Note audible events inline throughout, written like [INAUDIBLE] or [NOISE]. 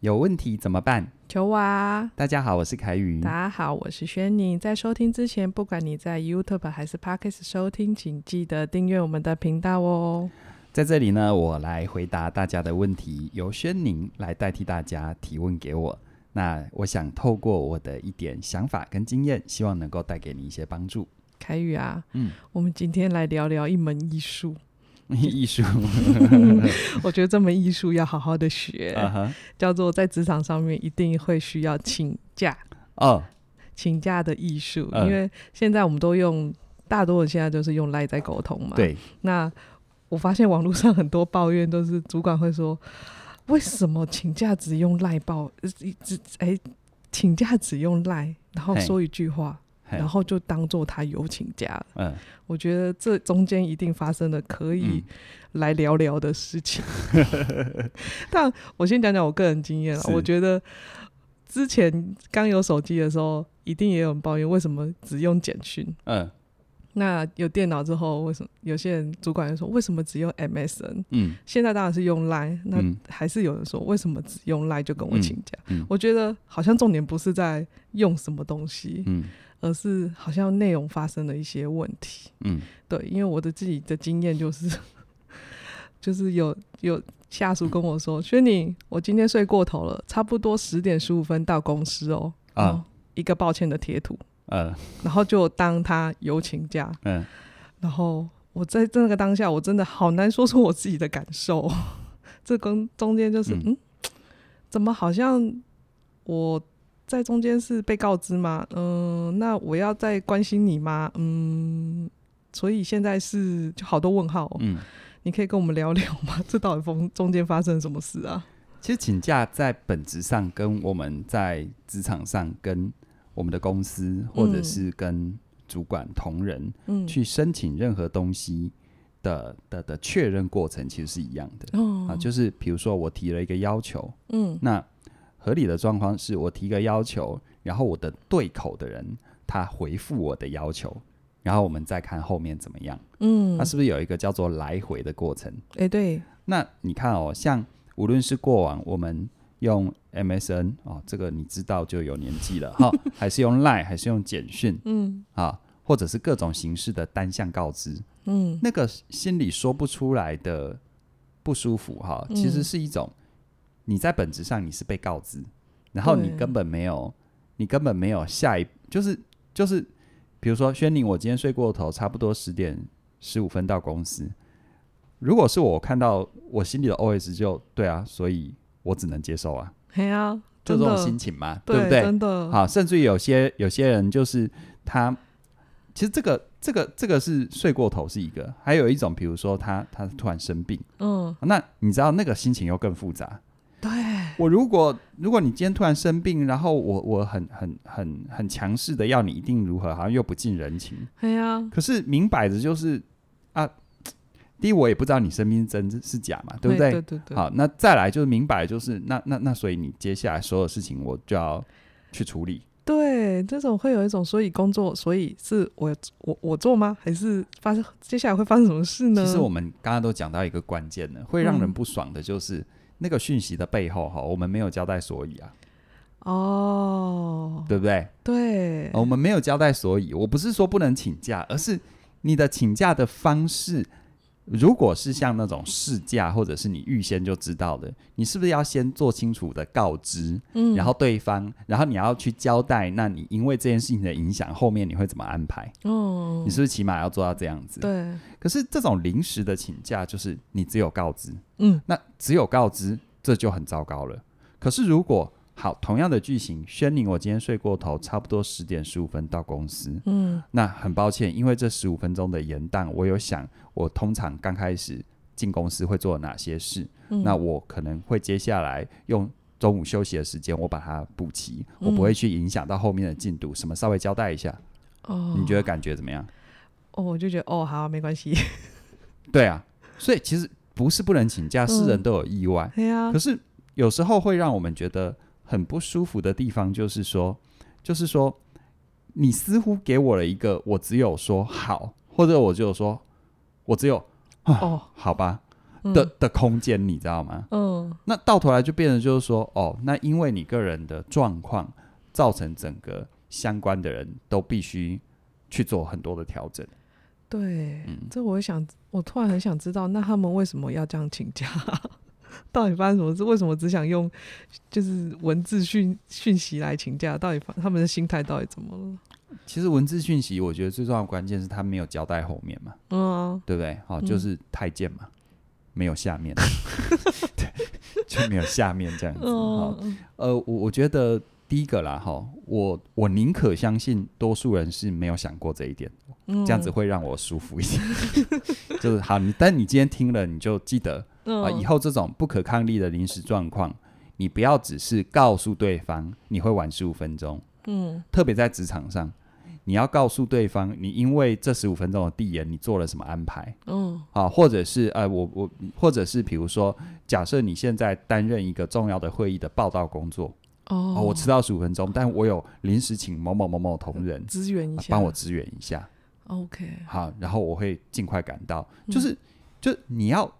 有问题怎么办？求我啊！大家好，我是凯宇。大家好，我是轩宁。在收听之前，不管你在 YouTube 还是 Podcast 收听，请记得订阅我们的频道哦。在这里呢，我来回答大家的问题，由轩宁来代替大家提问给我。那我想透过我的一点想法跟经验，希望能够带给你一些帮助。凯宇啊，嗯，我们今天来聊聊一门艺术。[LAUGHS] 艺术，[LAUGHS] 我觉得这门艺术要好好的学，uh huh. 叫做在职场上面一定会需要请假哦，oh. 请假的艺术，uh. 因为现在我们都用，大多人现在都是用赖在沟通嘛。对。那我发现网络上很多抱怨都是主管会说，为什么请假只用赖报？只哎、欸，请假只用赖，然后说一句话。然后就当做他有请假，嗯，我觉得这中间一定发生了可以来聊聊的事情。嗯、[LAUGHS] 但我先讲讲我个人经验了，我觉得之前刚有手机的时候，一定也有人抱怨为什么只用简讯，嗯，那有电脑之后，为什么有些人主管就说为什么只用 MSN？嗯，现在当然是用 Line，那还是有人说为什么只用 Line 就跟我请假？嗯嗯、我觉得好像重点不是在用什么东西，嗯。而是好像内容发生了一些问题，嗯，对，因为我的自己的经验就是，[LAUGHS] 就是有有下属跟我说：“轩宁、嗯，我今天睡过头了，差不多十点十五分到公司哦。”啊，一个抱歉的贴图，嗯，然后就当他有请假，嗯，然后我在这个当下，我真的好难说出我自己的感受，[LAUGHS] 这跟中间就是，嗯，嗯，怎么好像我。在中间是被告知吗？嗯，那我要再关心你吗？嗯，所以现在是就好多问号。嗯，你可以跟我们聊聊吗？[LAUGHS] 这到底中中间发生什么事啊？其实请假在本质上跟我们在职场上跟我们的公司或者是跟主管同仁去申请任何东西的的的确认过程其实是一样的。哦，啊，就是比如说我提了一个要求，嗯，那。合理的状况是我提个要求，然后我的对口的人他回复我的要求，然后我们再看后面怎么样。嗯，它是不是有一个叫做来回的过程？诶、欸，对。那你看哦，像无论是过往我们用 MSN 哦，这个你知道就有年纪了哈，[LAUGHS] 还是用 Line，还是用简讯，嗯，啊，或者是各种形式的单向告知，嗯，那个心里说不出来的不舒服哈，其实是一种。你在本质上你是被告知，然后你根本没有，你根本没有下一，就是就是，比如说轩宁，我今天睡过头，差不多十点十五分到公司。如果是我看到我心里的 OS 就对啊，所以我只能接受啊，[LAUGHS] 对啊，就这种心情嘛，对，对不对？真的好，甚至于有些有些人就是他，其实这个这个这个是睡过头是一个，还有一种，比如说他他突然生病，嗯，那你知道那个心情又更复杂。对，我如果如果你今天突然生病，然后我我很很很很强势的要你一定如何，好像又不近人情。可是明摆着就是啊，第一我也不知道你生病是真是假嘛，对不对？对对对。好，那再来就是明摆就是那那那，所以你接下来所有事情我就要去处理。对，这种会有一种，所以工作，所以是我我我做吗？还是发生接下来会发生什么事呢？其实我们刚刚都讲到一个关键的，会让人不爽的就是。嗯那个讯息的背后，哈，我们没有交代所以啊，哦，对不对？对，我们没有交代所以，我不是说不能请假，而是你的请假的方式，如果是像那种试驾，或者是你预先就知道的，你是不是要先做清楚的告知，嗯，然后对方，然后你要去交代，那你因为这件事情的影响，后面你会怎么安排？哦，你是不是起码要做到这样子？对。可是这种临时的请假，就是你只有告知，嗯，那只有告知，这就很糟糕了。可是如果好，同样的剧情，轩宁，我今天睡过头，差不多十点十五分到公司，嗯，那很抱歉，因为这十五分钟的延宕，我有想，我通常刚开始进公司会做哪些事，嗯，那我可能会接下来用中午休息的时间，我把它补齐，我不会去影响到后面的进度，什么稍微交代一下，哦，你觉得感觉怎么样？哦，我就觉得哦，好，没关系。[LAUGHS] 对啊，所以其实不是不能请假，是人都有意外。对啊，可是有时候会让我们觉得很不舒服的地方，就是说，就是说，你似乎给我了一个，我只有说好，或者我只有说，我只有哦，好吧，的的空间，你知道吗？嗯，那到头来就变成就是说，哦，那因为你个人的状况，造成整个相关的人都必须去做很多的调整。对，嗯，这我想，我突然很想知道，那他们为什么要这样请假？[LAUGHS] 到底发生什么事？为什么只想用就是文字讯讯息来请假？到底他们的心态到底怎么了？其实文字讯息，我觉得最重要的关键是他没有交代后面嘛，嗯、啊，对不对？好，就是太监嘛，嗯、没有下面，[LAUGHS] 对，就没有下面这样子。嗯、呃，我我觉得第一个啦，哈，我我宁可相信多数人是没有想过这一点，嗯、这样子会让我舒服一点。[LAUGHS] 就是好，你但你今天听了，你就记得啊、呃，以后这种不可抗力的临时状况，你不要只是告诉对方你会晚十五分钟。嗯，特别在职场上，你要告诉对方，你因为这十五分钟的递延，你做了什么安排？嗯，啊，或者是呃，我我，或者是比如说，假设你现在担任一个重要的会议的报道工作，哦，啊、我迟到十五分钟，但我有临时请某某某某同仁支援一下，帮、啊、我支援一下。OK，好，然后我会尽快赶到。就是，嗯、就你要，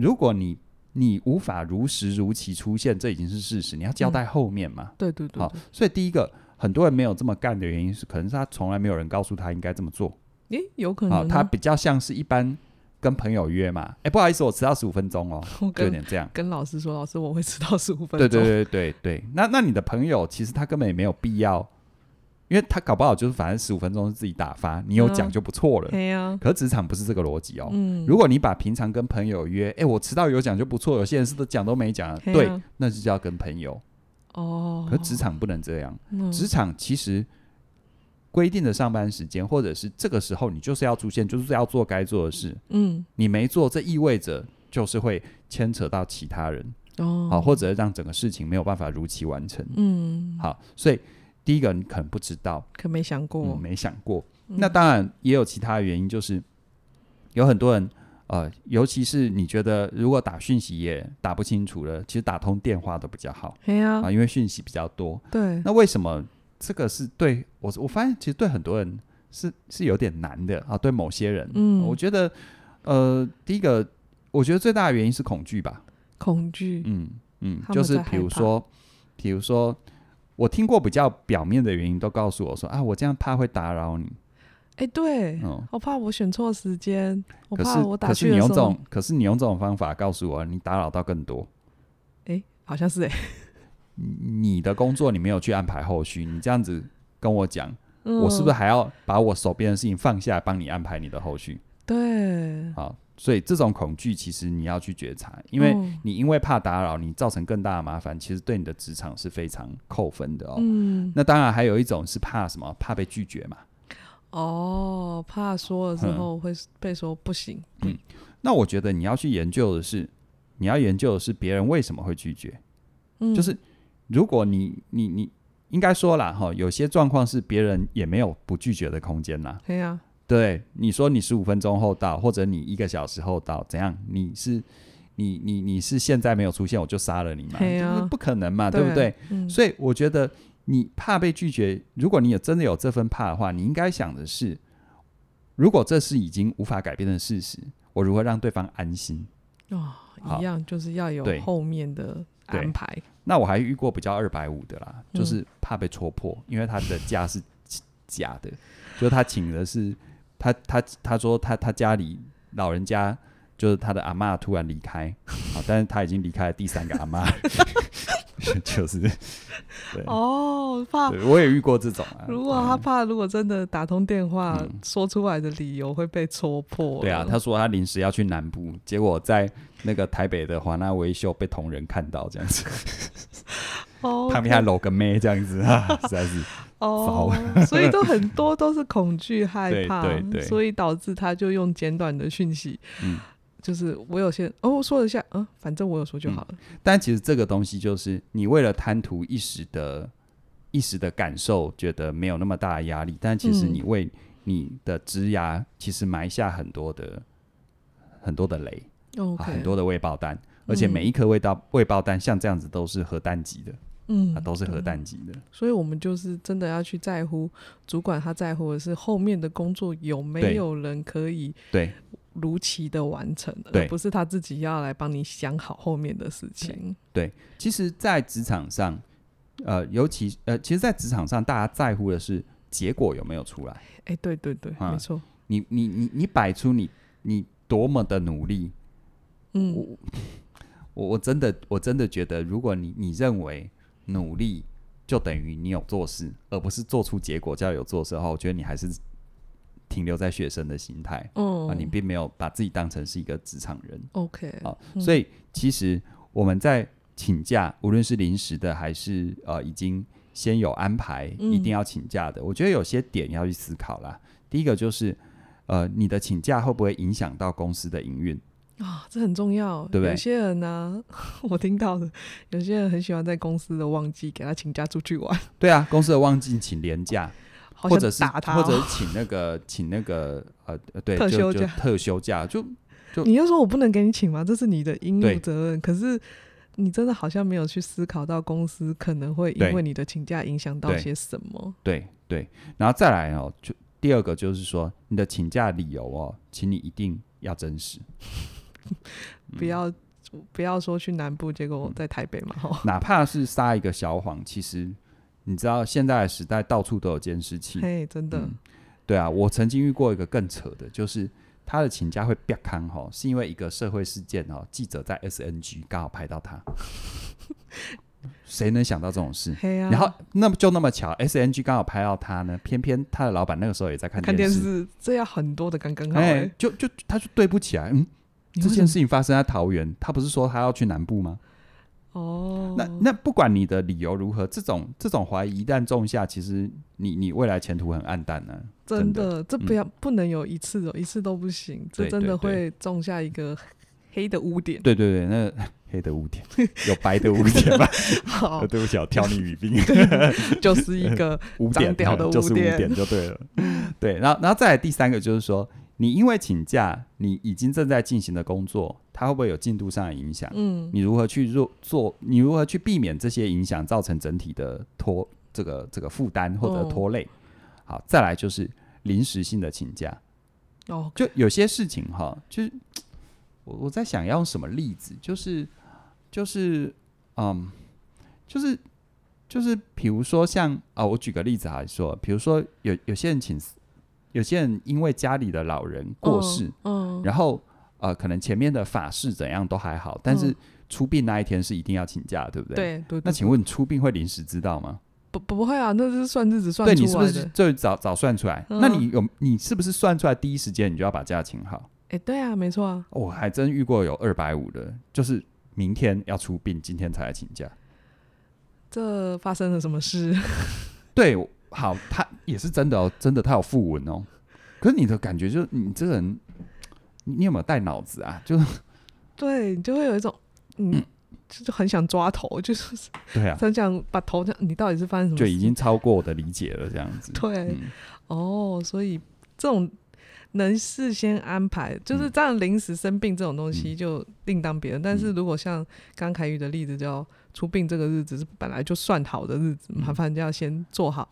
如果你。你无法如实如期出现，这已经是事实。你要交代后面嘛？嗯、对对对。好，所以第一个，很多人没有这么干的原因是，可能是他从来没有人告诉他应该这么做。诶，有可能。他比较像是一般跟朋友约嘛。诶，不好意思，我迟到十五分钟哦，[LAUGHS] 就有点这样。跟老师说，老师我会迟到十五分钟。对对对对对。那那你的朋友其实他根本也没有必要。因为他搞不好就是反正十五分钟是自己打发，你有讲就不错了。可是职场不是这个逻辑哦。嗯、如果你把平常跟朋友约，哎，我迟到有讲就不错。有些人是都讲都没讲，嗯、对，那就叫跟朋友。哦。可是职场不能这样。嗯、职场其实规定的上班时间，或者是这个时候你就是要出现，就是要做该做的事。嗯。你没做，这意味着就是会牵扯到其他人。哦。好，或者让整个事情没有办法如期完成。嗯。好，所以。第一个，你可能不知道，可没想过，嗯、没想过。嗯、那当然也有其他的原因，就是有很多人，呃，尤其是你觉得如果打讯息也打不清楚了，其实打通电话都比较好。对啊，啊，因为讯息比较多。对。那为什么这个是对我？我发现其实对很多人是是有点难的啊。对某些人，嗯，我觉得，呃，第一个，我觉得最大的原因是恐惧吧。恐惧。嗯嗯，就是比如说，比如说。我听过比较表面的原因，都告诉我说啊，我这样怕会打扰你。哎、欸，对，嗯，我怕我选错时间，我怕我打可是你用这种，可是你用这种方法告诉我，你打扰到更多。哎、欸，好像是哎、欸。你的工作你没有去安排后续，你这样子跟我讲，嗯、我是不是还要把我手边的事情放下来，帮你安排你的后续？对，好。所以这种恐惧，其实你要去觉察，因为你因为怕打扰你造成更大的麻烦，其实对你的职场是非常扣分的哦。嗯，那当然还有一种是怕什么？怕被拒绝嘛。哦，怕说了之后会被说不行。嗯，那我觉得你要去研究的是，你要研究的是别人为什么会拒绝。嗯，就是如果你你你应该说了哈，有些状况是别人也没有不拒绝的空间啦。对呀。对，你说你十五分钟后到，或者你一个小时后到，怎样？你是你你你是现在没有出现，我就杀了你嘛？啊、不可能嘛，对，对不对？嗯、所以我觉得你怕被拒绝，如果你有真的有这份怕的话，你应该想的是，如果这是已经无法改变的事实，我如何让对方安心？哦，一样就是要有后面的安排。那我还遇过比较二百五的啦，就是怕被戳破，嗯、因为他的价是 [LAUGHS] 假的，就是他请的是。他他他说他他家里老人家就是他的阿嬷突然离开，好，但是他已经离开了第三个阿妈，[LAUGHS] 就是对哦，怕我也遇过这种啊。如果他怕，如果真的打通电话、嗯、说出来的理由会被戳破。对啊，他说他临时要去南部，结果在那个台北的华纳维秀被同仁看到这样子，[LAUGHS] 旁边还搂个妹这样子啊，实在是。哦，[LAUGHS] 所以都很多都是恐惧害怕，对对对，所以导致他就用简短的讯息，嗯，就是我有些哦，我说一下，嗯，反正我有说就好了。嗯，但其实这个东西就是你为了贪图一时的、一时的感受，觉得没有那么大的压力，但其实你为你的职涯其实埋下很多的很多的雷，Okay. 很多的未爆弹，而且每一颗未到未爆弹像这样子都是核弹级的。嗯，啊，都是核弹级的。所以，我们就是真的要去在乎主管他在乎的是后面的工作有没有人可以对如期的完成，对，而不是他自己要来帮你想好后面的事情。对，其实，在职场上，呃，尤其呃，其实，在职场上，大家在乎的是结果有没有出来。哎，对对对，嗯、没错。你你你你摆出你你多么的努力，嗯，我 [LAUGHS] 我我真的我真的觉得，如果你你认为。努力就等于你有做事，而不是做出结果叫有做事的话，我觉得你还是停留在学生的心态，嗯，啊，你并没有把自己当成是一个职场人，OK，啊，所以其实我们在请假，无论是临时的还是呃已经先有安排，一定要请假的，嗯，我觉得有些点要去思考啦。第一个就是呃，你的请假会不会影响到公司的营运？啊、哦，这很重要，对不对？有些人呢、啊，[LAUGHS] 我听到的，有些人很喜欢在公司的旺季给他请假出去玩。对啊，公司的旺季请年假，或者是或者是请那个请那个呃对特休假，特休假就就你又说我不能给你请吗？这是你的应有责任。可是你真的好像没有去思考到公司可能会因为你的请假影响到些什么。对对，对，然后再来哦，就第二个就是说你的请假理由哦，请你一定要真实。[LAUGHS] 不要、嗯、不要说去南部，结果我在台北嘛。嗯、哪怕是撒一个小谎，其实你知道，现在的时代到处都有监视器。嘿，真的、嗯。对啊，我曾经遇过一个更扯的，就是他的请假会别康哈，是因为一个社会事件哦，记者在 SNG 刚好拍到他。谁能想到这种事？然后那么就那么巧，SNG 刚好拍到他呢，偏偏他的老板那个时候也在看电视，看电视这要很多的刚刚好、欸。就就他就对不起来，嗯。这件事情发生在桃园，他不是说他要去南部吗？哦，那那不管你的理由如何，这种这种怀疑一旦种下，其实你你未来前途很暗淡呢、啊。真的，这不要、嗯、不能有一次哦，一次都不行，这真的会种下一个黑的污点。对对对，那 [LAUGHS] 黑的污点有白的污点吗？[LAUGHS] 好，对不起，我挑你语病，就是一个 [LAUGHS] 污点掉的污点，就是污点就对了。对，然后然后再来第三个就是说。你因为请假，你已经正在进行的工作，它会不会有进度上的影响？嗯，你如何去做做？你如何去避免这些影响造成整体的拖这个这个负担或者拖累？哦、好，再来就是临时性的请假。哦，就有些事情哈，就是我我在想要用什么例子？就是就是嗯，就是就是比如说像啊、哦，我举个例子来说，比如说有有些人请。有些人因为家里的老人过世，嗯嗯、然后呃，可能前面的法事怎样都还好，但是出殡那一天是一定要请假，对不对？对，对，对。那请问出殡会临时知道吗？不，不会啊，那是算日子算出来的。对，你是不是就早早算出来？嗯、那你有你是不是算出来第一时间你就要把假请好？哎，对啊，没错啊。我还真遇过有二百五的，就是明天要出殡，今天才来请假。这发生了什么事？[LAUGHS] 对。好，他也是真的哦，真的他有附文哦。可是你的感觉就是，你这个人，你有没有带脑子啊？[LAUGHS] 就对，你就会有一种，嗯，就是很想抓头，[LAUGHS] 就是对啊，很想把头，你到底是发生什么？就已经超过我的理解了，这样子。对，嗯、哦，所以这种能事先安排，就是这样临时生病这种东西就另当别论。嗯、但是如果像刚凯宇的例子，叫出殡这个日子是本来就算好的日子，麻烦就要先做好。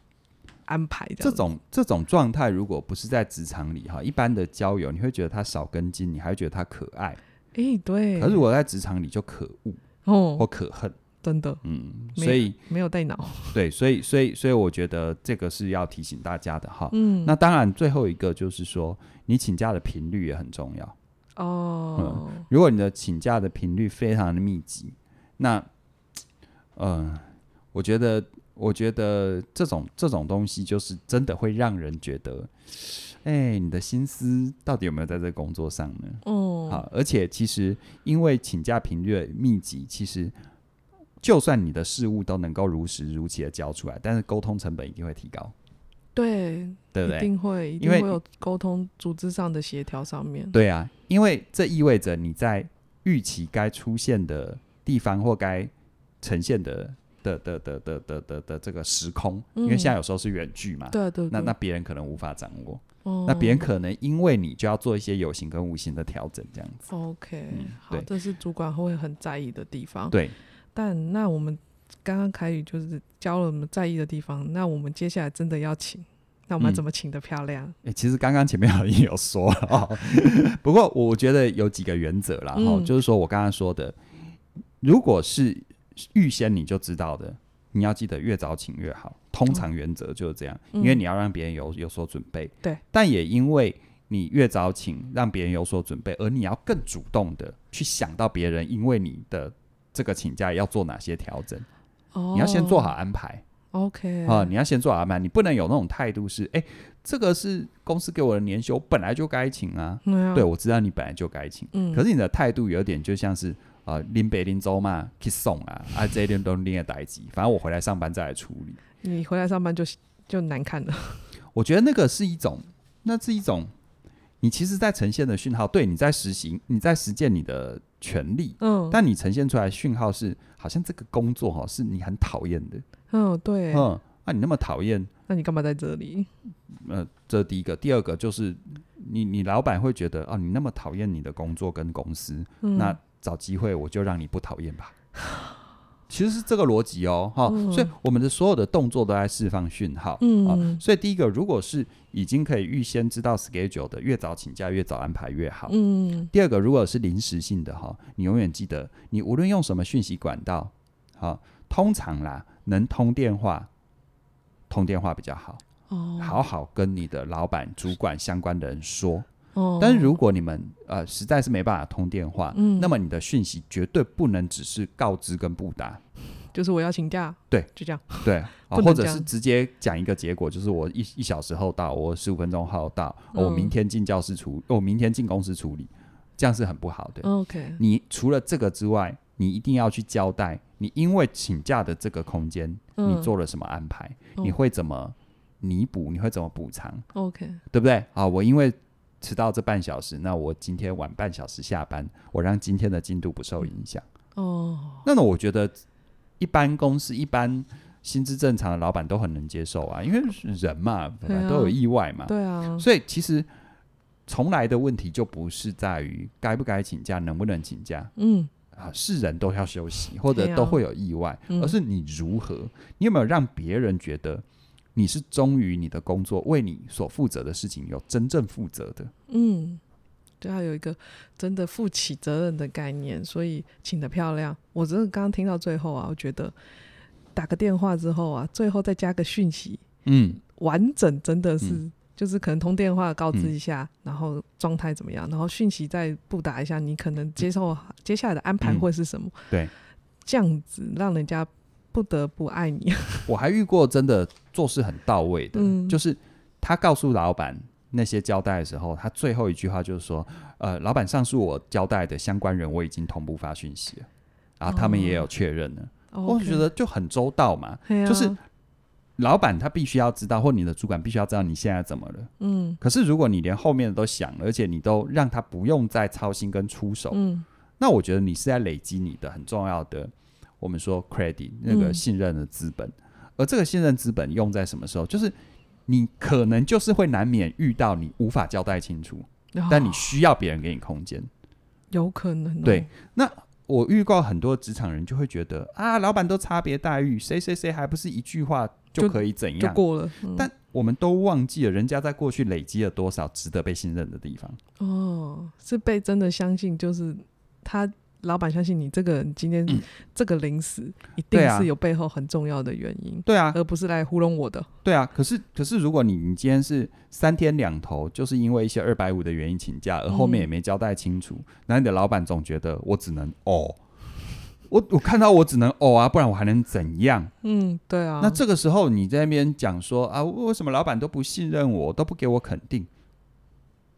安排的，这种这种状态，如果不是在职场里哈，一般的交友，你会觉得他少根筋，你还会觉得他可爱。哎、欸，对。可是我在职场里就可恶哦，或可恨，真的。嗯，所以没有带脑。对，所以所以所以我觉得这个是要提醒大家的哈。嗯，那当然最后一个就是说，你请假的频率也很重要。哦、嗯，如果你的请假的频率非常的密集，那嗯、呃，我觉得。我觉得这种这种东西就是真的会让人觉得，哎、欸，你的心思到底有没有在这工作上呢？哦，好，而且其实因为请假频率密集，其实就算你的事务都能够如实如期的交出来，但是沟通成本一定会提高。对，对不对？一定会，一定会有沟通组织上的协调上面。对啊，因为这意味着你在预期该出现的地方或该呈现的。的的的的的的的这个时空，因为现在有时候是远距嘛，对对，那那别人可能无法掌握，那别人可能因为你就要做一些有形跟无形的调整，这样子。OK，好，这是主管会很在意的地方。对，但那我们刚刚凯宇就是教了我们在意的地方，那我们接下来真的要请，那我们怎么请的漂亮？哎、嗯欸，其实刚刚前面 [LAUGHS] 已经有说了哦，[LAUGHS] 不过我觉得有几个原则啦，哈、嗯，就是说我刚刚说的，如果是预先你就知道的，你要记得越早请越好，通常原则就是这样，嗯、因为你要让别人有有所准备，对，但也因为。你越早请，让别人有所准备，而你要更主动的去想到别人，因为你的这个请假要做哪些调整，哦，你要先做好安排。OK 啊，你要先做好安排，你不能有那种态度是，哎，这个是公司给我的年休，本来就该请啊。嗯、对，我知道你本来就该请，嗯，可是你的态度有点就像是啊，拎北拎州嘛，去送啊，啊，这一点都拎的代志，反正我回来上班再来处理。你回来上班就就难看了。[LAUGHS] 我觉得那个是一种，那是一种。你其实，在呈现的讯号，对，你在实行，你在实践你的权利，嗯，但你呈现出来的讯号是，好像这个工作哈，是你很讨厌的，嗯，对，嗯，那、啊、你那么讨厌，那你干嘛在这里？呃，这第一个，第二个就是你，你老板会觉得，哦，你那么讨厌你的工作跟公司，嗯、那找机会我就让你不讨厌吧。[LAUGHS] 其实是这个逻辑哦，哈、嗯，所以我们的所有的动作都在释放讯号，嗯、啊，所以第一个，如果是已经可以预先知道 schedule 的，越早请假越早安排越好，嗯。第二个，如果是临时性的哈，你永远记得，你无论用什么讯息管道，好，通常啦，能通电话，通电话比较好，哦，好好跟你的老板、主管相关的人说。但是如果你们呃实在是没办法通电话，嗯，那么你的讯息绝对不能只是告知跟不答，就是我要请假，对，就这样，对，[LAUGHS] 啊，或者是直接讲一个结果，就是我一一小时后到，我十五分钟后到，嗯，我明天进教室处，我明天进公司处理，这样是很不好的。OK，你除了这个之外，你一定要去交代，你因为请假的这个空间，嗯，你做了什么安排，嗯，你会怎么弥补，你会怎么补偿？OK，对不对？啊，我因为。迟到这半小时，那我今天晚半小时下班，我让今天的进度不受影响。哦，那么我觉得一般公司、一般薪资正常的老板都很能接受啊，因为人嘛，本来都有意外嘛。对啊，所以其实从来的问题就不是在于该不该请假，能不能请假。嗯，啊，是人都要休息，或者都会有意外，而是你如何，你有没有让别人觉得？你是忠于你的工作，为你所负责的事情有真正负责的。嗯，对，要有一个真的负起责任的概念，所以请的漂亮。我真的刚刚听到最后啊，我觉得打个电话之后啊，最后再加个讯息，嗯，完整真的是、嗯、就是可能通电话告知一下，嗯、然后状态怎么样，然后讯息再布达一下，你可能接受接下来的安排会是什么？嗯、对，这样子让人家。不得不爱你。[LAUGHS] 我还遇过真的做事很到位的，嗯、就是他告诉老板那些交代的时候，他最后一句话就是说：“呃，老板，上述我交代的相关人我已经同步发讯息了，然后他们也有确认了。哦”我觉得就很周到嘛，哦、就是老板他必须要知道，或你的主管必须要知道你现在怎么了。嗯。可是如果你连后面的都想了，而且你都让他不用再操心跟出手，嗯，那我觉得你是在累积你的很重要的。我们说 credit 那个信任的资本，嗯，而这个信任资本用在什么时候？就是你可能就是会难免遇到你无法交代清楚，哦，但你需要别人给你空间，有可能，哦。对，那我遇过很多职场人就会觉得啊，老板都差别待遇，谁谁谁还不是一句话就可以怎样就，就过了，嗯。但我们都忘记了，人家在过去累积了多少值得被信任的地方。哦，是被真的相信，就是他。老板相信你这个人今天这个临时、嗯、一定是有背后很重要的原因，对啊，而不是来糊弄我的。对啊，可是可是如果你你今天是三天两头，就是因为一些二百五的原因请假，而后面也没交代清楚，那、嗯、你的老板总觉得我只能哦，我我看到我只能哦啊，不然我还能怎样？嗯，对啊。那这个时候你在那边讲说啊，为什么老板都不信任我，都不给我肯定？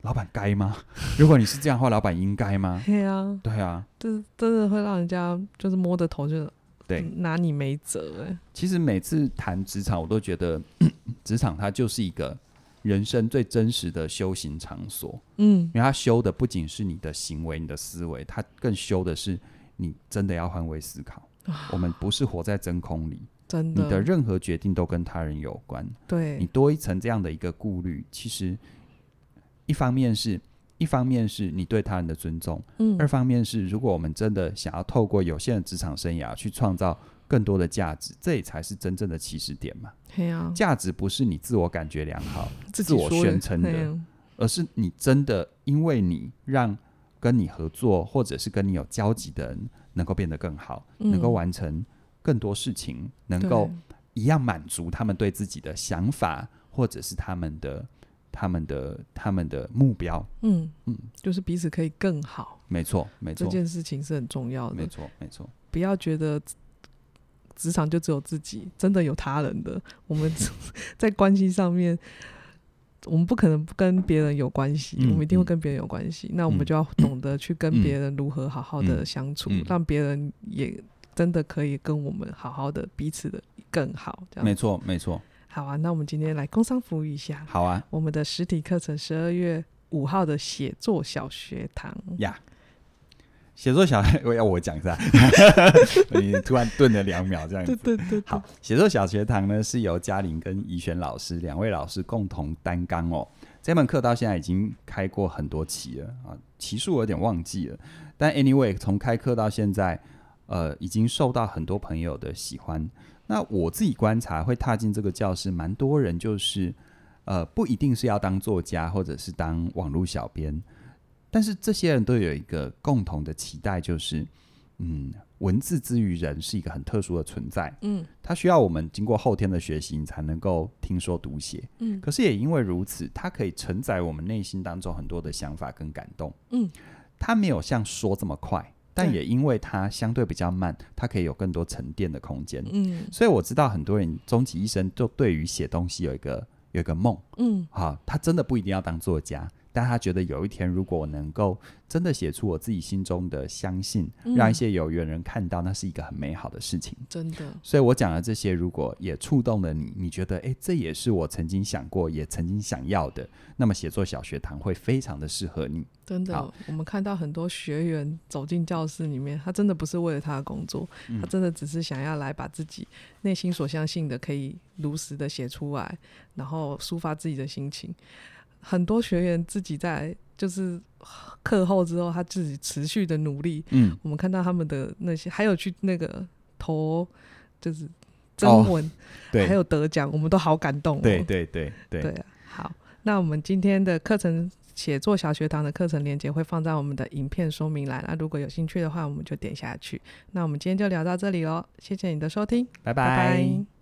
老板该吗？[LAUGHS] 如果你是这样的话，老板应该吗？对啊，对啊，这真的会让人家就是摸着头就对拿你没辙哎。其实每次谈职场，我都觉得 [CLEARS THROAT] 职场它就是一个人生最真实的修行场所。嗯，因为它修的不仅是你的行为、你的思维，它更修的是你真的要换位思考。我们不是活在真空里，真的，你的任何决定都跟他人有关。对，你多一层这样的一个顾虑，其实。一方面是，一方面是你对他人的尊重，嗯，二方面是，如果我们真的想要透过有限的职场生涯去创造更多的价值，这也才是真正的起始点嘛。对啊价值不是你自我感觉良好、[LAUGHS] 自我宣称的，而是你真的因为你让跟你合作或者是跟你有交集的人能够变得更好，嗯、能够完成更多事情，能够一样满足他们对自己的想法或者是他们的。他们的他们的目标，嗯嗯，就是彼此可以更好。没错，没错，这件事情是很重要的。没错，没错。不要觉得职场就只有自己，真的有他人的。我们 [LAUGHS] 在关系上面，我们不可能不跟别人有关系，嗯、我们一定会跟别人有关系。嗯、那我们就要懂得去跟别人如何好好的相处，让别人也真的可以跟我们好好的彼此的更好。这样没错，没错。好啊，那我们今天来工商服务一下。好啊，我们的实体课程十二月五号的写作小学堂呀，写作小我要我讲一下，[LAUGHS] 你突然顿了两秒这样子。对对对。好，写作小学堂呢是由嘉玲跟怡璇老师两位老师共同担纲哦。这门课到现在已经开过很多期了啊，期数有点忘记了，但 anyway 从开课到现在，呃，已经受到很多朋友的喜欢。那我自己观察，会踏进这个教室，蛮多人就是，呃，不一定是要当作家，或者是当网络小编，但是这些人都有一个共同的期待，就是，嗯，文字之于人是一个很特殊的存在，嗯，它需要我们经过后天的学习，你才能够听说读写，嗯，可是也因为如此，它可以承载我们内心当中很多的想法跟感动，嗯，它没有像说这么快。但也因为它相对比较慢，它可以有更多沉淀的空间。嗯，所以我知道很多人终其一生就对于写东西有一个有一个梦。嗯，好，他真的不一定要当作家。但他觉得有一天，如果我能够真的写出我自己心中的相信，嗯、让一些有缘人看到，那是一个很美好的事情。真的。所以我讲的这些，如果也触动了你，你觉得，哎，这也是我曾经想过，也曾经想要的，那么写作小学堂会非常的适合你。真的，我们看到很多学员走进教室里面，他真的不是为了他的工作，他真的只是想要来把自己内心所相信的，可以如实的写出来，然后抒发自己的心情。很多学员自己在就是课后之后，他自己持续的努力。嗯，我们看到他们的那些，还有去那个投，就是征文，哦、对，还有得奖，我们都好感动、哦。对对对对，对、啊。好，那我们今天的课程写作小学堂的课程链接会放在我们的影片说明栏。那如果有兴趣的话，我们就点下去。那我们今天就聊到这里喽，谢谢你的收听，拜拜。拜拜。